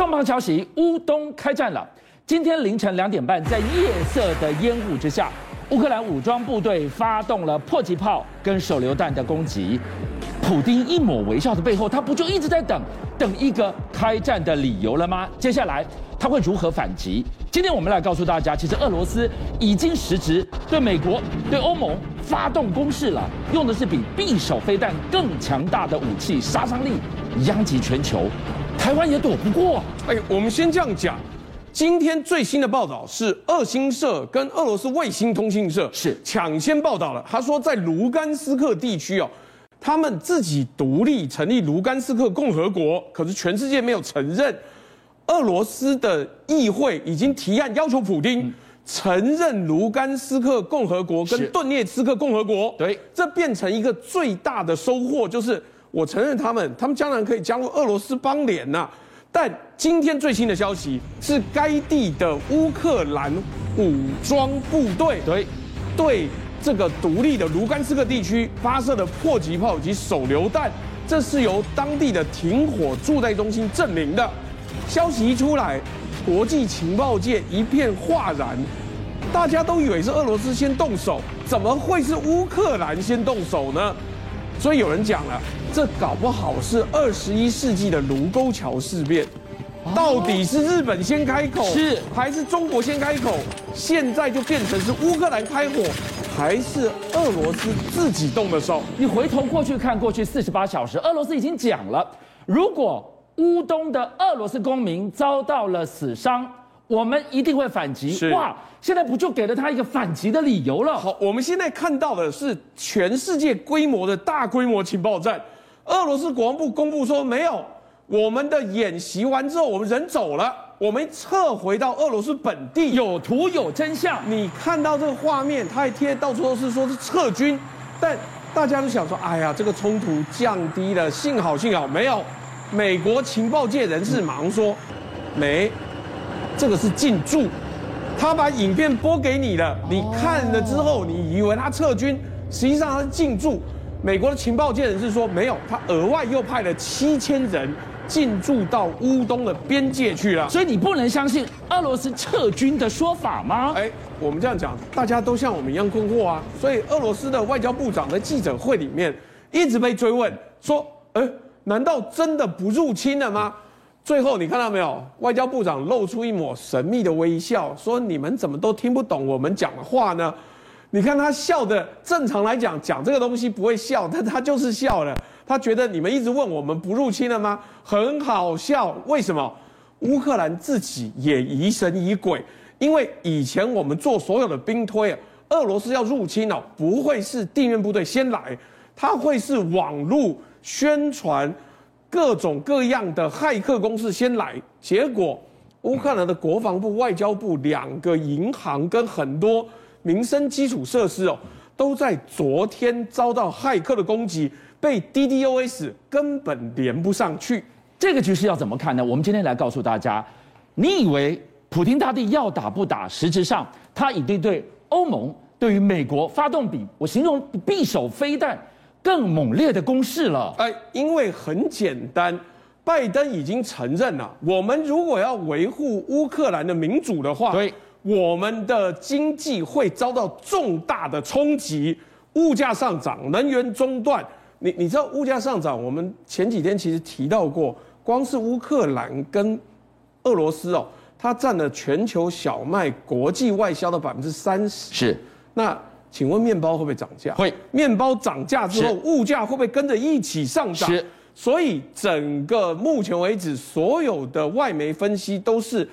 重磅消息：乌东开战了。今天凌晨两点半，在夜色的烟雾之下，乌克兰武装部队发动了迫击炮跟手榴弹的攻击。普丁一抹微笑的背后，他不就一直在等，等一个开战的理由了吗？接下来他会如何反击？今天我们来告诉大家，其实俄罗斯已经实质对美国、对欧盟发动攻势了，用的是比匕首飞弹更强大的武器，杀伤力殃及全球，台湾也躲不过。哎，我们先这样讲。今天最新的报道是，俄新社跟俄罗斯卫星通讯社是抢先报道了。他说，在卢甘斯克地区哦，他们自己独立成立卢甘斯克共和国，可是全世界没有承认。俄罗斯的议会已经提案要求普丁承认卢甘斯克共和国跟顿涅茨克共和国。对，这变成一个最大的收获，就是我承认他们，他们将来可以加入俄罗斯邦联呐。但今天最新的消息是，该地的乌克兰武装部队对对这个独立的卢甘斯克地区发射的迫击炮以及手榴弹，这是由当地的停火驻在中心证明的。消息一出来，国际情报界一片哗然，大家都以为是俄罗斯先动手，怎么会是乌克兰先动手呢？所以有人讲了，这搞不好是二十一世纪的卢沟桥事变，到底是日本先开口，是还是中国先开口？现在就变成是乌克兰开火，还是俄罗斯自己动的手？你回头过去看，过去四十八小时，俄罗斯已经讲了，如果。乌东的俄罗斯公民遭到了死伤，我们一定会反击。是哇，现在不就给了他一个反击的理由了？好，我们现在看到的是全世界规模的大规模情报战。俄罗斯国防部公布说，没有，我们的演习完之后，我们人走了，我们撤回到俄罗斯本地，有图有真相。你看到这个画面，他还贴到处都是说是撤军，但大家都想说，哎呀，这个冲突降低了，幸好幸好没有。美国情报界人士忙说：“没，这个是进驻。他把影片播给你了，你看了之后，你以为他撤军，实际上他是进驻。美国的情报界人士说没有，他额外又派了七千人进驻到乌东的边界去了。所以你不能相信俄罗斯撤军的说法吗？哎，我们这样讲，大家都像我们一样困惑啊。所以俄罗斯的外交部长在记者会里面一直被追问说：，哎。”难道真的不入侵了吗？最后你看到没有？外交部长露出一抹神秘的微笑，说：“你们怎么都听不懂我们讲的话呢？”你看他笑的，正常来讲讲这个东西不会笑，但他就是笑了。他觉得你们一直问我们不入侵了吗？很好笑。为什么？乌克兰自己也疑神疑鬼，因为以前我们做所有的兵推啊，俄罗斯要入侵哦，不会是地面部队先来，他会是网络。宣传各种各样的骇客攻势先来，结果乌克兰的国防部、外交部两个银行跟很多民生基础设施哦，都在昨天遭到骇客的攻击，被 DDoS 根本连不上去。这个局势要怎么看呢？我们今天来告诉大家，你以为普京大帝要打不打？实质上他已经对欧盟、对于美国发动比我形容匕首飞弹。更猛烈的攻势了，哎，因为很简单，拜登已经承认了，我们如果要维护乌克兰的民主的话，对，我们的经济会遭到重大的冲击，物价上涨，能源中断。你你知道物价上涨，我们前几天其实提到过，光是乌克兰跟俄罗斯哦，它占了全球小麦国际外销的百分之三十，是，那。请问面包会不会涨价？会。面包涨价之后，物价会不会跟着一起上涨？是。所以整个目前为止，所有的外媒分析都是，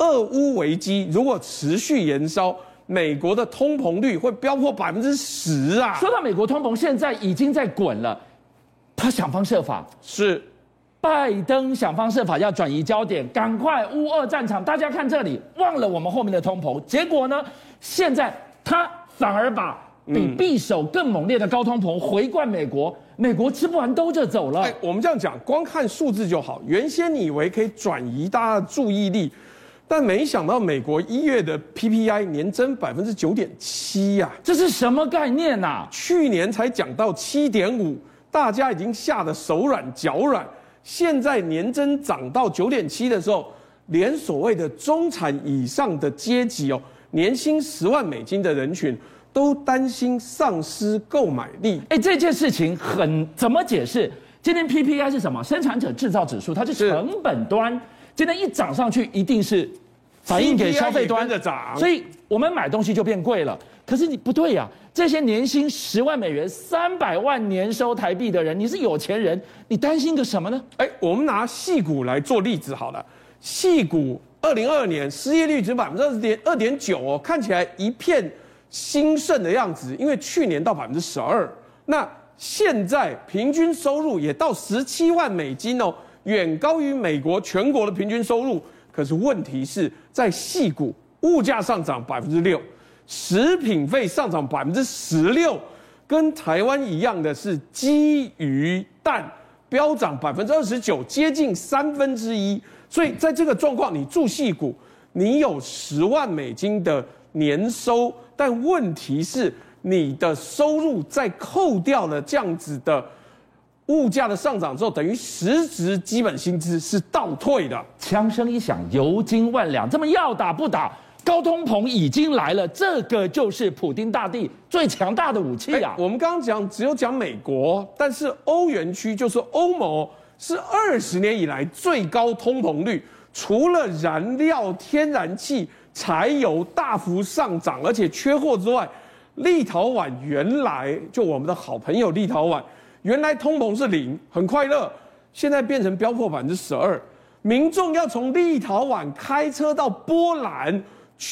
俄乌危机如果持续延烧，美国的通膨率会飙破百分之十啊！说到美国通膨，现在已经在滚了，他想方设法是，拜登想方设法要转移焦点，赶快乌二战场，大家看这里，忘了我们后面的通膨。结果呢，现在他。反而把比匕首更猛烈的高通膨回灌美国，美国吃不完兜着走了。哎，我们这样讲，光看数字就好。原先你以为可以转移大家的注意力，但没想到美国一月的 PPI 年增百分之九点七呀，这是什么概念呐？去年才讲到七点五，大家已经吓得手软脚软。现在年增涨到九点七的时候，连所谓的中产以上的阶级哦，年薪十万美金的人群都担心丧失购买力。哎，这件事情很怎么解释？今天 PPI 是什么？生产者制造指数，它是成本端，今天一涨上去，一定是反映给消费端的涨，所以我们买东西就变贵了。可是你不对呀、啊，这些年薪十万美元、三百万年收台币的人，你是有钱人，你担心个什么呢？哎，我们拿戏股来做例子好了。戏股二零二二年失业率只百分之二十点二点九哦，看起来一片兴盛的样子，因为去年到百分之十二，那现在平均收入也到十七万美金哦，远高于美国全国的平均收入。可是问题是在矽谷，物价上涨百分之六。食品费上涨百分之十六，跟台湾一样的是鸡鱼蛋飙涨百分之二十九，接近三分之一。所以在这个状况，你住矽谷，你有十万美金的年收，但问题是你的收入在扣掉了这样子的物价的上涨之后，等于实质基本薪资是倒退的。枪声一响，油金万两，这么要打不打？高通膨已经来了，这个就是普丁大帝最强大的武器啊！我们刚刚讲只有讲美国，但是欧元区就是欧盟是二十年以来最高通膨率，除了燃料、天然气、柴油大幅上涨，而且缺货之外，立陶宛原来就我们的好朋友立陶宛，原来通膨是零，很快乐，现在变成飙破百分之十二，民众要从立陶宛开车到波兰。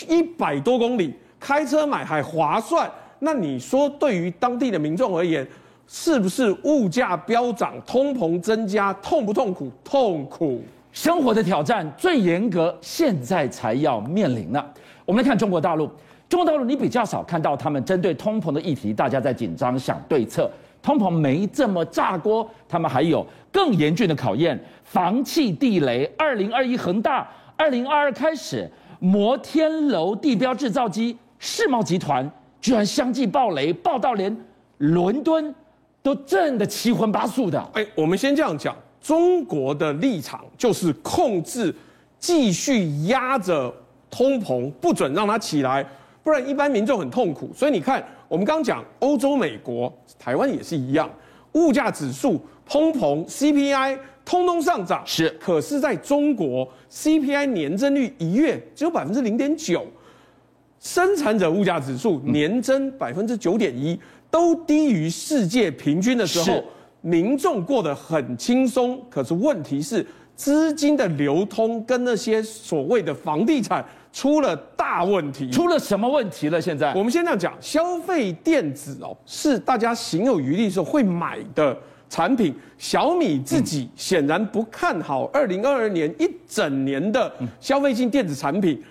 一百多公里开车买还划算，那你说对于当地的民众而言，是不是物价飙涨、通膨增加，痛不痛苦？痛苦。生活的挑战最严格，现在才要面临呢。我们来看中国大陆，中国大陆你比较少看到他们针对通膨的议题，大家在紧张想对策。通膨没这么炸锅，他们还有更严峻的考验。房企地雷，二零二一恒大，二零二二开始。摩天楼地标制造机世贸集团居然相继爆雷，爆到连伦敦都震得七荤八素的。哎，我们先这样讲，中国的立场就是控制，继续压着通膨，不准让它起来，不然一般民众很痛苦。所以你看，我们刚讲欧洲、美国、台湾也是一样，物价指数、通膨、CPI。通通上涨是，可是在中国 CPI 年增率一月只有百分之零点九，生产者物价指数年增百分之九点一，都低于世界平均的时候，民众过得很轻松。可是问题是资金的流通跟那些所谓的房地产出了大问题。出了什么问题了？现在我们先这样讲，消费电子哦，是大家行有余力的时候会买的。产品，小米自己显然不看好二零二二年一整年的消费性电子产品，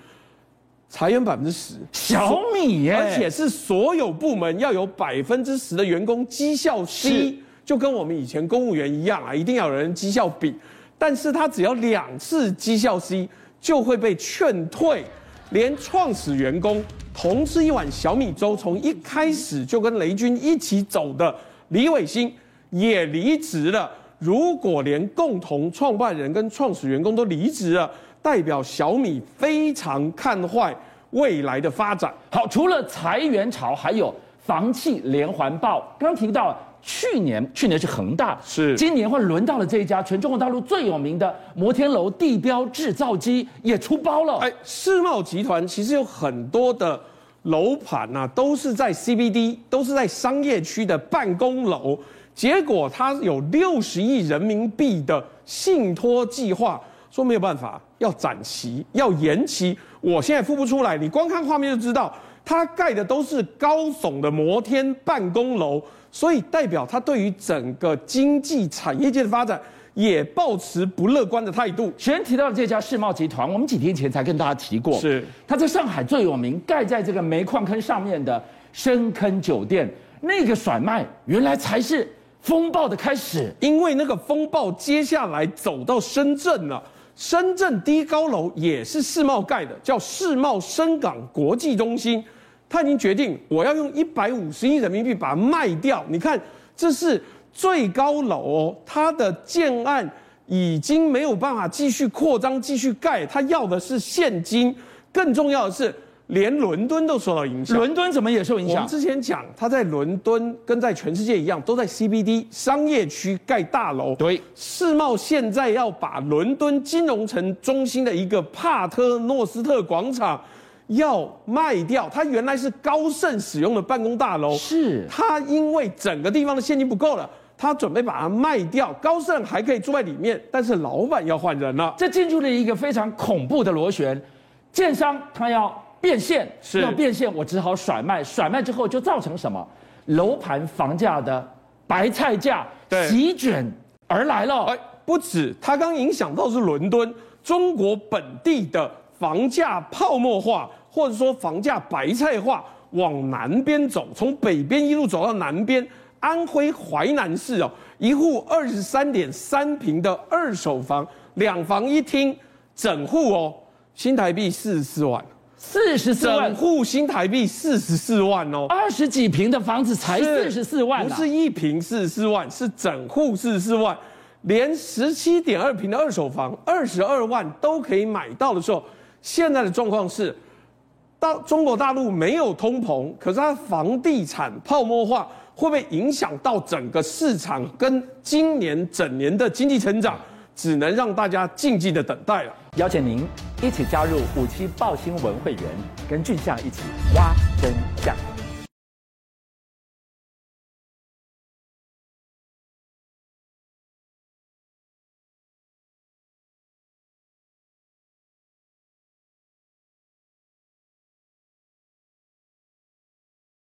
裁员百分之十。小米耶，而且是所有部门要有百分之十的员工绩效 C，就跟我们以前公务员一样啊，一定要有人绩效比。但是他只要两次绩效 C 就会被劝退，连创始员工同吃一碗小米粥，从一开始就跟雷军一起走的李伟星。也离职了。如果连共同创办人跟创始员工都离职了，代表小米非常看坏未来的发展。好，除了裁员潮，还有房企连环爆。刚提到了去年，去年是恒大，是今年会轮到了这一家全中国大陆最有名的摩天楼地标制造机也出包了。哎，世贸集团其实有很多的楼盘呐，都是在 CBD，都是在商业区的办公楼。结果它有六十亿人民币的信托计划，说没有办法，要展期，要延期。我现在付不出来，你光看画面就知道，他盖的都是高耸的摩天办公楼，所以代表他对于整个经济产业界的发展也抱持不乐观的态度。前面提到的这家世贸集团，我们几天前才跟大家提过，是它在上海最有名，盖在这个煤矿坑上面的深坑酒店，那个甩卖原来才是。风暴的开始，因为那个风暴接下来走到深圳了。深圳第一高楼也是世贸盖的，叫世贸深港国际中心。他已经决定，我要用一百五十亿人民币把它卖掉。你看，这是最高楼哦，它的建案已经没有办法继续扩张、继续盖，他要的是现金。更重要的是，连伦敦都受到影响。伦敦怎么也受影响？我们之前讲，他在伦敦跟在全世界一样，都在 CBD 商业区盖大楼。对，世贸现在要把伦敦金融城中心的一个帕特诺斯特广场要卖掉。它原来是高盛使用的办公大楼，是它因为整个地方的现金不够了，他准备把它卖掉。高盛还可以住在里面，但是老板要换人了。这进入了一个非常恐怖的螺旋。建商他要变现，是要变现，我只好甩卖，甩卖之后就造成什么？楼盘房价的白菜价席卷而来了。哎，不止，它刚影响到是伦敦，中国本地的房价泡沫化，或者说房价白菜化，往南边走，从北边一路走到南边，安徽淮南市哦，一户二十三点三平的二手房，两房一厅，整户哦。新台币四十四万，四十四万，整户新台币四十四万哦，二十几平的房子才四十四万，不是一平四十四万，是整户四十四万，连十七点二平的二手房二十二万都可以买到的时候，现在的状况是，到中国大陆没有通膨，可是它房地产泡沫化会不会影响到整个市场跟今年整年的经济成长？只能让大家静静的等待了。邀请您一起加入虎七报新闻会员，跟俊相一起挖真相。